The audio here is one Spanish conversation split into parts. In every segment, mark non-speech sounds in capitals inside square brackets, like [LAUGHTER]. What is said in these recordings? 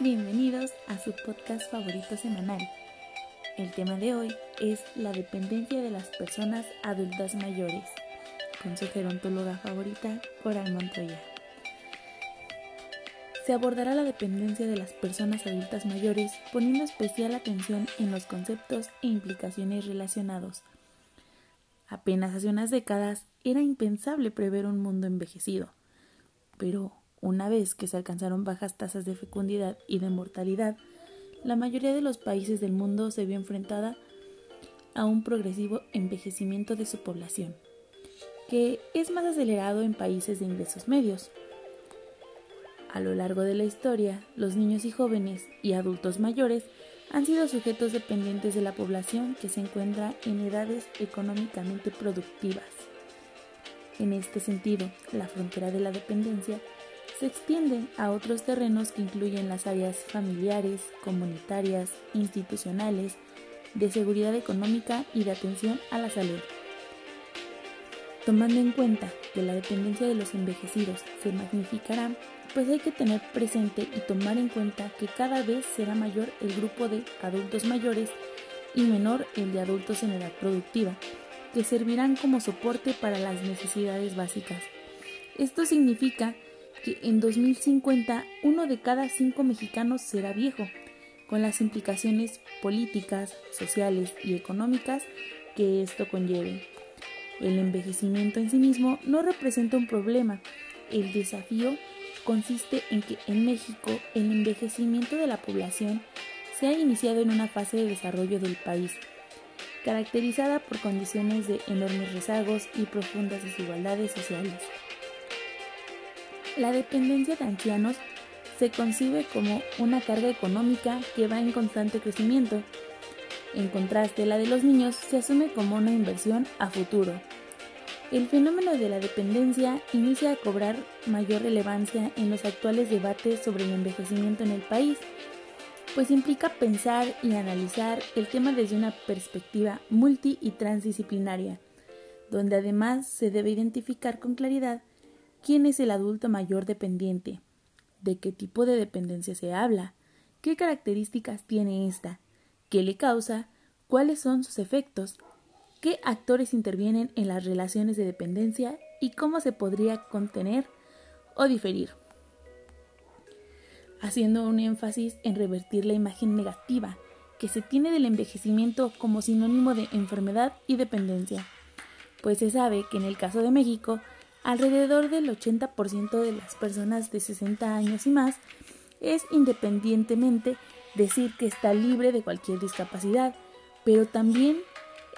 Bienvenidos a su podcast favorito semanal. El tema de hoy es la dependencia de las personas adultas mayores, con su gerontóloga favorita, Coral Montoya. Se abordará la dependencia de las personas adultas mayores poniendo especial atención en los conceptos e implicaciones relacionados. Apenas hace unas décadas era impensable prever un mundo envejecido, pero una vez que se alcanzaron bajas tasas de fecundidad y de mortalidad, la mayoría de los países del mundo se vio enfrentada a un progresivo envejecimiento de su población, que es más acelerado en países de ingresos medios. A lo largo de la historia, los niños y jóvenes y adultos mayores han sido sujetos dependientes de la población que se encuentra en edades económicamente productivas. En este sentido, la frontera de la dependencia se extiende a otros terrenos que incluyen las áreas familiares, comunitarias, institucionales, de seguridad económica y de atención a la salud. Tomando en cuenta que la dependencia de los envejecidos se magnificará, pues hay que tener presente y tomar en cuenta que cada vez será mayor el grupo de adultos mayores y menor el de adultos en edad productiva, que servirán como soporte para las necesidades básicas. Esto significa que en 2050 uno de cada cinco mexicanos será viejo, con las implicaciones políticas, sociales y económicas que esto conlleve. El envejecimiento en sí mismo no representa un problema. El desafío consiste en que en México el envejecimiento de la población se ha iniciado en una fase de desarrollo del país, caracterizada por condiciones de enormes rezagos y profundas desigualdades sociales. La dependencia de ancianos se concibe como una carga económica que va en constante crecimiento. En contraste, la de los niños se asume como una inversión a futuro. El fenómeno de la dependencia inicia a cobrar mayor relevancia en los actuales debates sobre el envejecimiento en el país, pues implica pensar y analizar el tema desde una perspectiva multi y transdisciplinaria, donde además se debe identificar con claridad quién es el adulto mayor dependiente, de qué tipo de dependencia se habla, qué características tiene esta, qué le causa, cuáles son sus efectos, qué actores intervienen en las relaciones de dependencia y cómo se podría contener o diferir, haciendo un énfasis en revertir la imagen negativa que se tiene del envejecimiento como sinónimo de enfermedad y dependencia, pues se sabe que en el caso de México Alrededor del 80% de las personas de 60 años y más es independientemente decir que está libre de cualquier discapacidad, pero también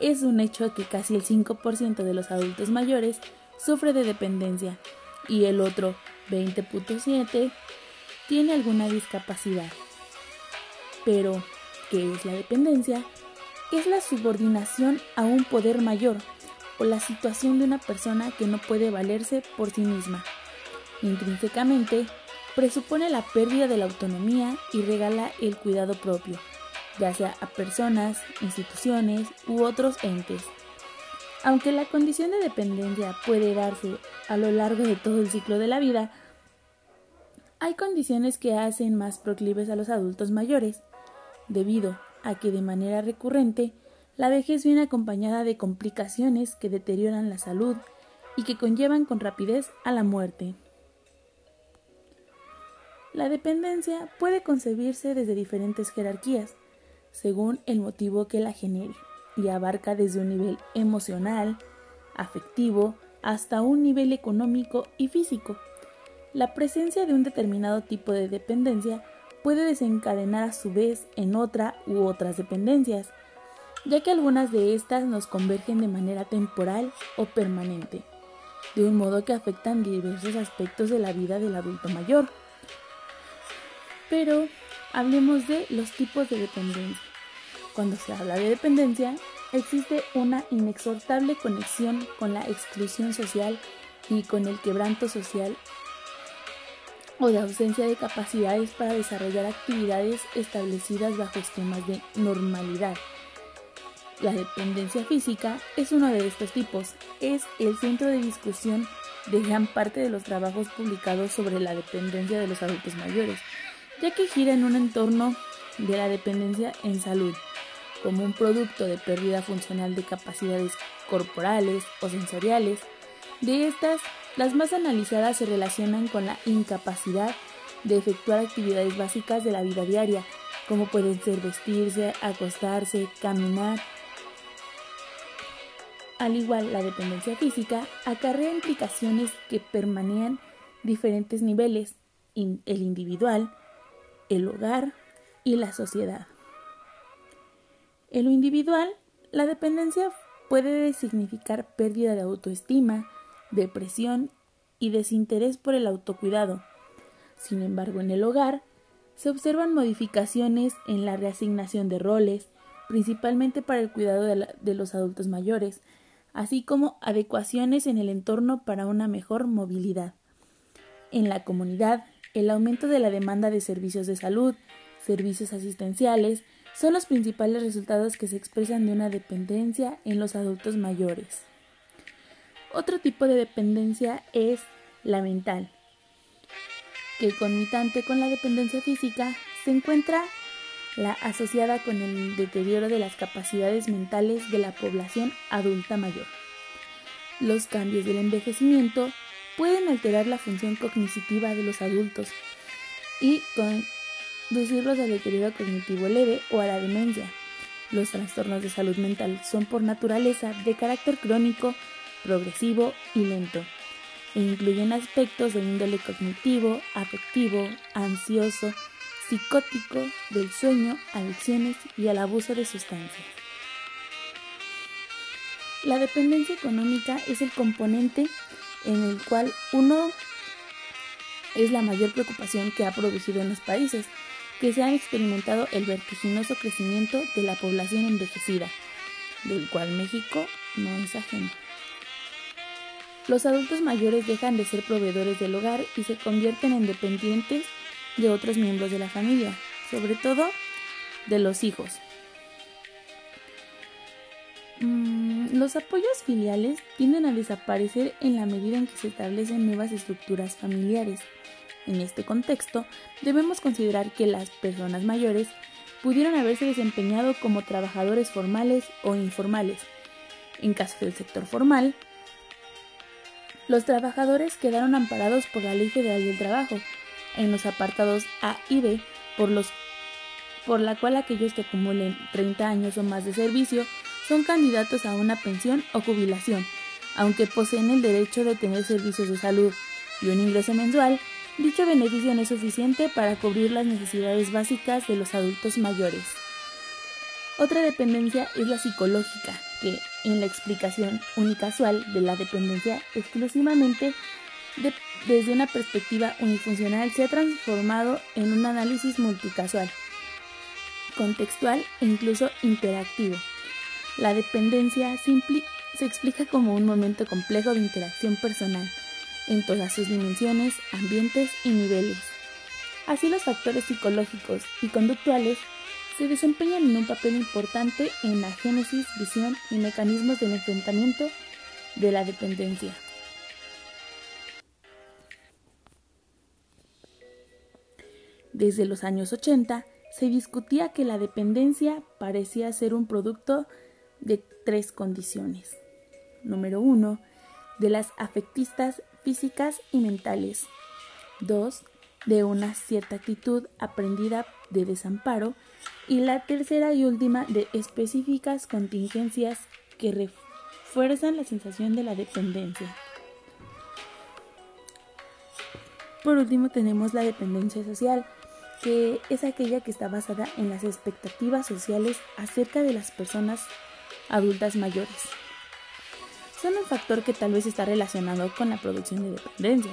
es un hecho que casi el 5% de los adultos mayores sufre de dependencia y el otro 20.7 tiene alguna discapacidad. Pero, ¿qué es la dependencia? Es la subordinación a un poder mayor o la situación de una persona que no puede valerse por sí misma. Intrínsecamente, presupone la pérdida de la autonomía y regala el cuidado propio, ya sea a personas, instituciones u otros entes. Aunque la condición de dependencia puede darse a lo largo de todo el ciclo de la vida, hay condiciones que hacen más proclives a los adultos mayores, debido a que de manera recurrente la vejez viene acompañada de complicaciones que deterioran la salud y que conllevan con rapidez a la muerte. La dependencia puede concebirse desde diferentes jerarquías, según el motivo que la genere, y abarca desde un nivel emocional, afectivo, hasta un nivel económico y físico. La presencia de un determinado tipo de dependencia puede desencadenar a su vez en otra u otras dependencias, ya que algunas de estas nos convergen de manera temporal o permanente, de un modo que afectan diversos aspectos de la vida del adulto mayor. Pero hablemos de los tipos de dependencia. Cuando se habla de dependencia, existe una inexortable conexión con la exclusión social y con el quebranto social o de ausencia de capacidades para desarrollar actividades establecidas bajo esquemas de normalidad la dependencia física es uno de estos tipos. Es el centro de discusión de gran parte de los trabajos publicados sobre la dependencia de los adultos mayores. ya que gira en un entorno de la dependencia en salud, como un producto de pérdida funcional de capacidades corporales o sensoriales. De estas, las más analizadas se relacionan con la incapacidad de efectuar actividades básicas de la vida diaria, como pueden ser vestirse, acostarse, caminar. Al igual, la dependencia física acarrea implicaciones que permanecen diferentes niveles, el individual, el hogar y la sociedad. En lo individual, la dependencia puede significar pérdida de autoestima, depresión y desinterés por el autocuidado. Sin embargo, en el hogar se observan modificaciones en la reasignación de roles, principalmente para el cuidado de, los adultos mayores, así como adecuaciones en el entorno para una mejor movilidad. En la comunidad, el aumento de la demanda de servicios de salud, servicios asistenciales, son los principales resultados que se expresan de una dependencia en los adultos mayores. Otro tipo de dependencia es la mental, que conmitante con la dependencia física se encuentra la asociada con el deterioro de las capacidades mentales de la población adulta mayor. Los cambios del envejecimiento pueden alterar la función cognitiva de los adultos y conducirlos al deterioro cognitivo leve o a la demencia. Los trastornos de salud mental son por naturaleza de carácter crónico, progresivo y lento, e incluyen aspectos de índole cognitivo, afectivo, ansioso, psicótico, del sueño, adicciones y al abuso de sustancias. La dependencia económica es el componente en el cual uno es la mayor preocupación que ha producido en los países, que se han experimentado el vertiginoso crecimiento de la población envejecida, del cual México no es ajeno. Los adultos mayores dejan de ser proveedores del hogar y se convierten en dependientes de otros miembros de la familia, sobre todo de los hijos. Mm, los apoyos filiales tienden a desaparecer en la medida en que se establecen nuevas estructuras familiares. En este contexto, debemos considerar que las personas mayores pudieron haberse desempeñado como trabajadores formales o informales. En caso del sector formal, los trabajadores quedaron amparados por la Ley Federal del Trabajo en los apartados A y B, por, los, por la cual aquellos que acumulen 30 años o más de servicio son candidatos a una pensión o jubilación, aunque poseen el derecho de tener servicios de salud y un ingreso mensual, dicho beneficio no es suficiente para cubrir las necesidades básicas de los adultos mayores. Otra dependencia es la psicológica, que, en la explicación unicasual de la dependencia exclusivamente desde una perspectiva unifuncional, se ha transformado en un análisis multicasual, contextual e incluso interactivo. La dependencia se explica como un momento complejo de interacción personal en todas sus dimensiones, ambientes y niveles. Así los factores psicológicos y conductuales se desempeñan en un papel importante en la génesis, visión y mecanismos del enfrentamiento de la dependencia. Desde los años 80 se discutía que la dependencia parecía ser un producto de tres condiciones. Número uno, de las afectistas físicas y mentales. Dos, de una cierta actitud aprendida de desamparo. Y la tercera y última, de específicas contingencias que refuerzan la sensación de la dependencia. Por último tenemos la dependencia social, que es aquella que está basada en las expectativas sociales acerca de las personas adultas mayores. Son un factor que tal vez está relacionado con la producción de dependencia.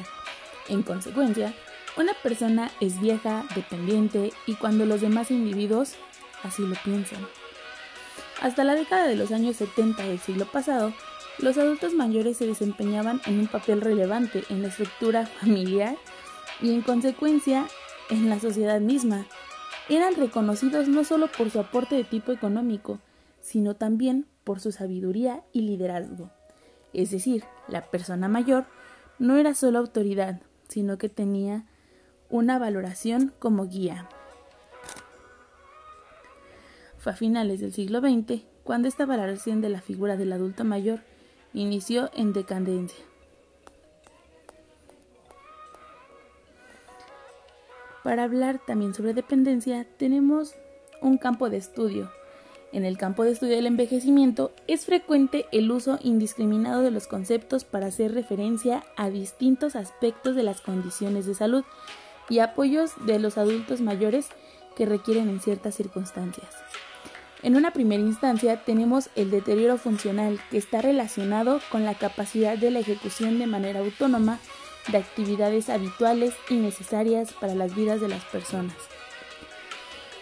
En consecuencia, una persona es vieja, dependiente y cuando los demás individuos así lo piensan. Hasta la década de los años 70 del siglo pasado, los adultos mayores se desempeñaban en un papel relevante en la estructura [LAUGHS] familiar y en consecuencia en la sociedad misma. Eran reconocidos no solo por su aporte de tipo económico, sino también por su sabiduría y liderazgo. Es decir, la persona mayor no era solo autoridad, sino que tenía una valoración como guía. Fue a finales del siglo XX cuando esta valoración de la figura del adulto mayor inició en decadencia. Para hablar también sobre dependencia, tenemos un campo de estudio. En el campo de estudio del envejecimiento es frecuente el uso indiscriminado de los conceptos para hacer referencia a distintos aspectos de las condiciones de salud y apoyos de los adultos mayores que requieren en ciertas circunstancias. En una primera instancia tenemos el deterioro funcional que está relacionado con la capacidad de la ejecución de manera autónoma de actividades habituales y necesarias para las vidas de las personas.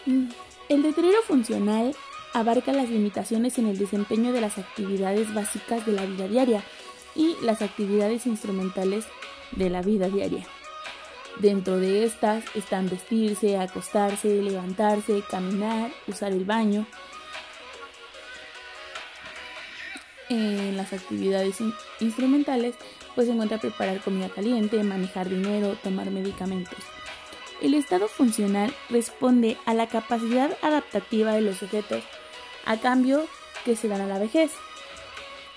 Mm, el deterioro funcional abarca las limitaciones en el desempeño de las actividades básicas de la vida diaria y las actividades instrumentales de la vida diaria. Dentro de estas están vestirse, acostarse, levantarse, caminar, usar el baño. En las actividades instrumentales pues se encuentra preparar comida caliente, manejar dinero, tomar medicamentos. El estado funcional responde a la capacidad adaptativa de los sujetos a cambio que se dan a la vejez,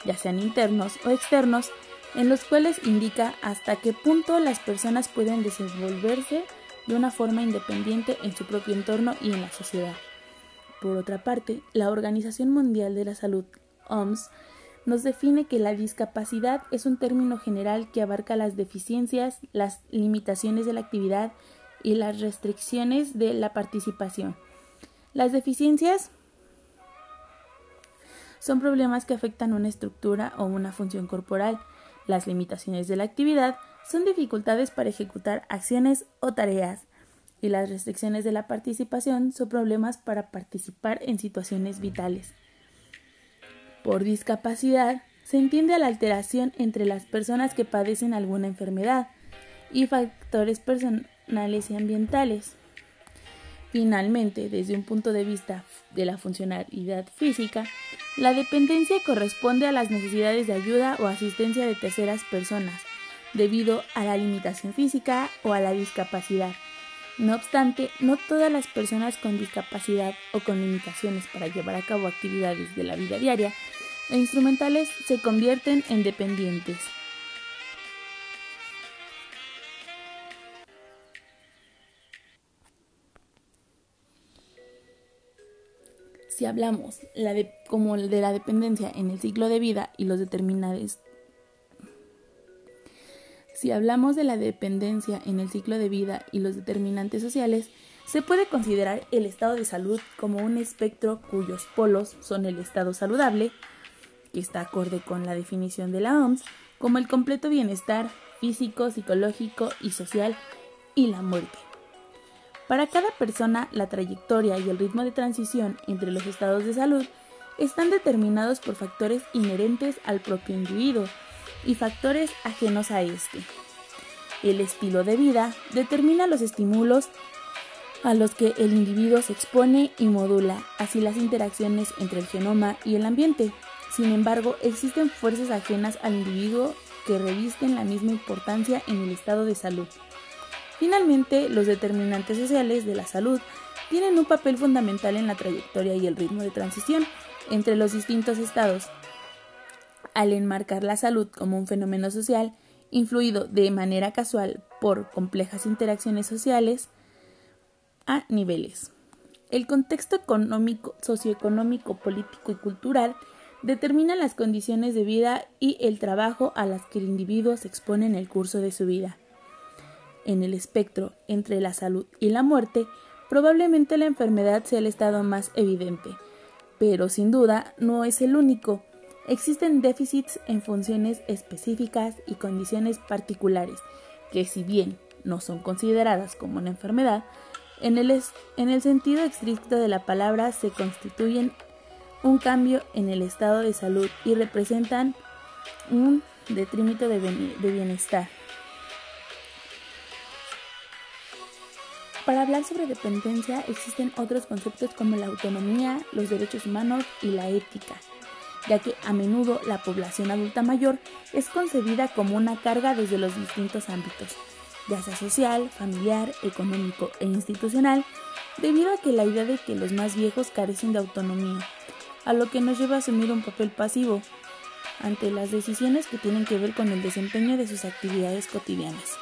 ya sean internos o externos, en los cuales indica hasta qué punto las personas pueden desenvolverse de una forma independiente en su propio entorno y en la sociedad. Por otra parte, la Organización Mundial de la Salud, OMS, nos define que la discapacidad es un término general que abarca las deficiencias, las limitaciones de la actividad y las restricciones de la participación. Las deficiencias son problemas que afectan una estructura o una función corporal. Las limitaciones de la actividad son dificultades para ejecutar acciones o tareas. Y las restricciones de la participación son problemas para participar en situaciones vitales. Por discapacidad se entiende a la alteración entre las personas que padecen alguna enfermedad y factores personales y ambientales. Finalmente, desde un punto de vista de la funcionalidad física, la dependencia corresponde a las necesidades de ayuda o asistencia de terceras personas, debido a la limitación física o a la discapacidad. No obstante, no todas las personas con discapacidad o con limitaciones para llevar a cabo actividades de la vida diaria instrumentales se convierten en dependientes. Si hablamos como de la dependencia en el ciclo de vida y los determinantes si hablamos de la dependencia en el ciclo de vida y los determinantes sociales, se puede considerar el estado de salud como un espectro cuyos polos son el estado saludable, que está acorde con la definición de la OMS, como el completo bienestar físico, psicológico y social y la muerte. Para cada persona, la trayectoria y el ritmo de transición entre los estados de salud están determinados por factores inherentes al propio individuo y factores ajenos a este. El estilo de vida determina los estímulos a los que el individuo se expone y modula, así las interacciones entre el genoma y el ambiente. Sin embargo, existen fuerzas ajenas al individuo que revisten la misma importancia en el estado de salud. Finalmente, los determinantes sociales de la salud tienen un papel fundamental en la trayectoria y el ritmo de transición entre los distintos estados. Al enmarcar la salud como un fenómeno social, influido de manera casual por complejas interacciones sociales a niveles. El contexto económico, socioeconómico, político y cultural determina las condiciones de vida y el trabajo a las que el individuo se expone en el curso de su vida. En el espectro entre la salud y la muerte, probablemente la enfermedad sea el estado más evidente, pero sin duda no es el único. Existen déficits en funciones específicas y condiciones particulares que si bien no son consideradas como una enfermedad, en el, en el sentido estricto de la palabra se constituyen un cambio en el estado de salud y representan un detrimento de bienestar. Para hablar sobre dependencia existen otros conceptos como la autonomía, los derechos humanos y la ética, ya que a menudo la población adulta mayor es concebida como una carga desde los distintos ámbitos. ya sea social, familiar, económico e institucional, debido a que la idea de que los más viejos carecen de autonomía, a lo que nos lleva a asumir un papel pasivo ante las decisiones que tienen que ver con el desempeño de sus actividades cotidianas.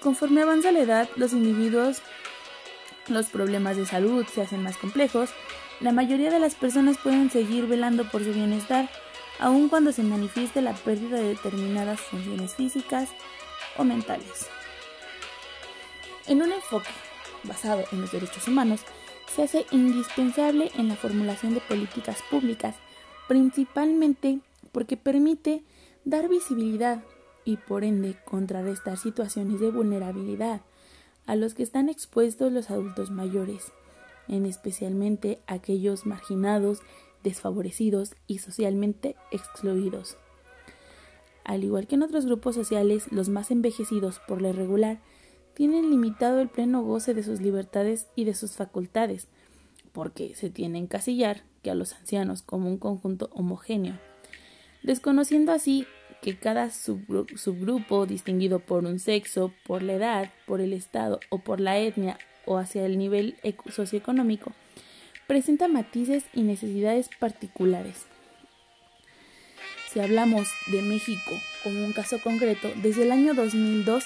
Conforme avanza la edad, los individuos, los problemas de salud se hacen más complejos, la mayoría de las personas pueden seguir velando por su bienestar, aun cuando se manifieste la pérdida de determinadas funciones físicas o mentales. En un enfoque basado en los derechos humanos, se hace indispensable en la formulación de políticas públicas, principalmente porque permite dar visibilidad y por ende contrarrestar situaciones de vulnerabilidad a los que están expuestos los adultos mayores, en especialmente aquellos marginados, desfavorecidos y socialmente excluidos. Al igual que en otros grupos sociales, los más envejecidos por lo irregular tienen limitado el pleno goce de sus libertades y de sus facultades, porque se tiene encasillar que a los ancianos como un conjunto homogéneo, desconociendo así que cada subgrupo distinguido por un sexo, por la edad, por el estado o por la etnia o hacia el nivel socioeconómico, presenta matices y necesidades particulares. Si hablamos de México como un caso concreto, desde el año 2002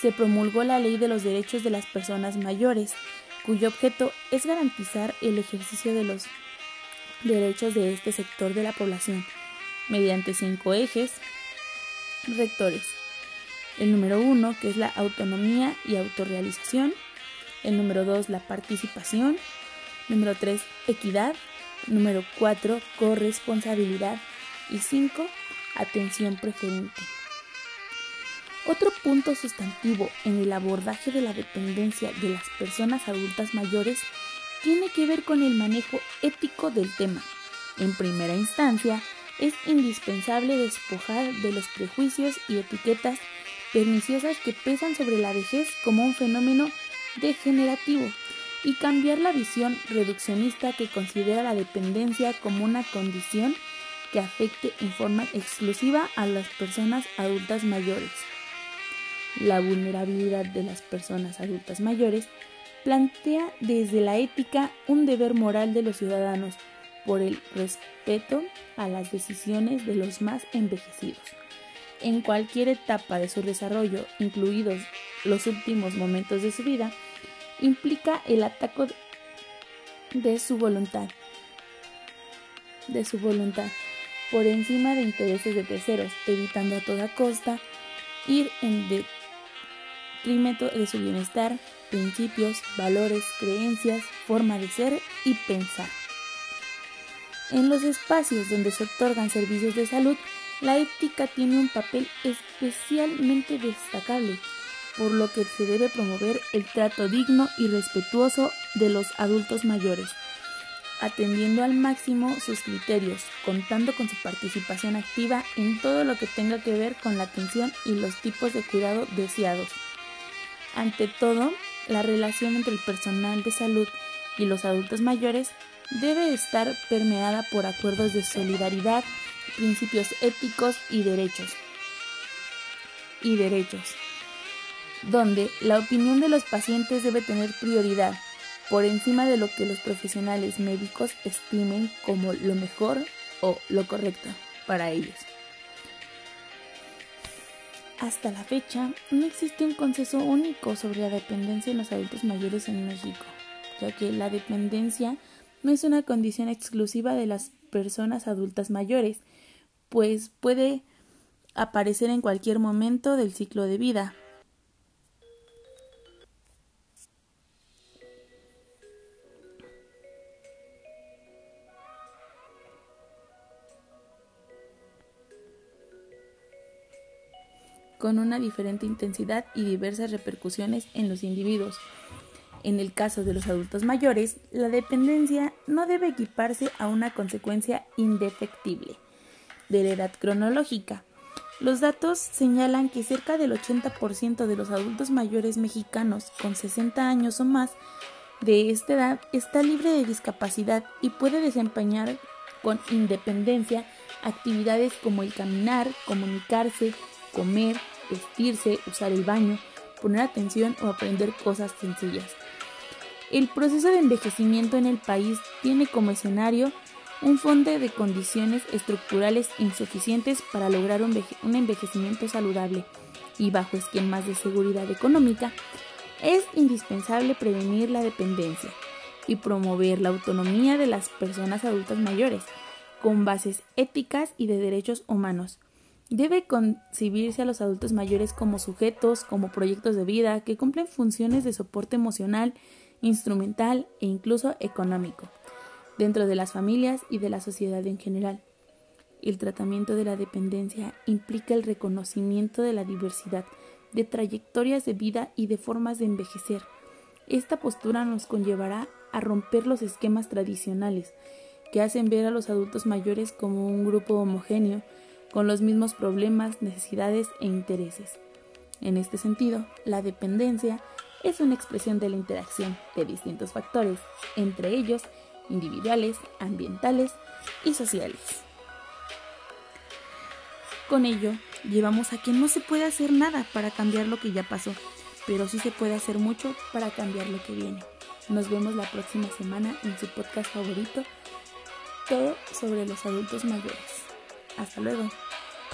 se promulgó la Ley de los Derechos de las Personas Mayores, cuyo objeto es garantizar el ejercicio de los derechos de este sector de la población mediante cinco ejes rectores. El número uno, que es la autonomía y autorrealización. El número dos, la participación. Número tres, equidad. Número cuatro, corresponsabilidad. Y cinco, atención preferente. Otro punto sustantivo en el abordaje de la dependencia de las personas adultas mayores tiene que ver con el manejo ético del tema. En primera instancia, es indispensable despojar de los prejuicios y etiquetas perniciosas que pesan sobre la vejez como un fenómeno degenerativo y cambiar la visión reduccionista que considera la dependencia como una condición que afecte en forma exclusiva a las personas adultas mayores la vulnerabilidad de las personas adultas mayores, plantea desde la ética un deber moral de los ciudadanos por el respeto a las decisiones de los más envejecidos. En cualquier etapa de su desarrollo, incluidos los últimos momentos de su vida, implica el ataque de su voluntad, de su voluntad, por encima de intereses de terceros, evitando a toda costa ir en detrimento de su bienestar, principios, valores, creencias, forma de ser y pensar. En los espacios donde se otorgan servicios de salud, la ética tiene un papel especialmente destacable, por lo que se debe promover el trato digno y respetuoso de los adultos mayores, atendiendo al máximo sus criterios, contando con su participación activa en todo lo que tenga que ver con la atención y los tipos de cuidado deseados. Ante todo, la relación entre el personal de salud y los adultos mayores debe estar permeada por acuerdos de solidaridad, principios éticos y derechos. Y derechos, donde la opinión de los pacientes debe tener prioridad por encima de lo que los profesionales médicos estimen como lo mejor o lo correcto para ellos. Hasta la fecha, no existe un consenso único sobre la dependencia en los adultos mayores en México, ya que la dependencia no es una condición exclusiva de las personas adultas mayores, pues puede aparecer en cualquier momento del ciclo de vida, con una diferente intensidad y diversas repercusiones en los individuos. En el caso de los adultos mayores, la dependencia no debe equiparse a una consecuencia indefectible de la edad cronológica. Los datos señalan que cerca del 80% de los adultos mayores mexicanos con 60 años o más de esta edad está libre de discapacidad y puede desempeñar con independencia actividades como el caminar, comunicarse, comer, vestirse, usar el baño, poner atención o aprender cosas sencillas. El proceso de envejecimiento en el país tiene como escenario un fondo de condiciones estructurales insuficientes para lograr un envejecimiento saludable y bajo esquemas de seguridad económica, es indispensable prevenir la dependencia y promover la autonomía de las personas adultas mayores, con bases éticas y de derechos humanos. Debe concebirse a los adultos mayores como sujetos, como proyectos de vida que cumplen funciones de soporte emocional, instrumental e incluso económico dentro de las familias y de la sociedad en general. El tratamiento de la dependencia implica el reconocimiento de la diversidad de trayectorias de vida y de formas de envejecer. Esta postura nos conllevará a romper los esquemas tradicionales que hacen ver a los adultos mayores como un grupo homogéneo, con los mismos problemas, necesidades e intereses. En este sentido, la dependencia es una expresión de la interacción de distintos factores, entre ellos individuales, ambientales y sociales. Con ello, llevamos a que no se puede hacer nada para cambiar lo que ya pasó, pero sí se puede hacer mucho para cambiar lo que viene. Nos vemos la próxima semana en su podcast favorito, todo sobre los adultos mayores. Hasta luego.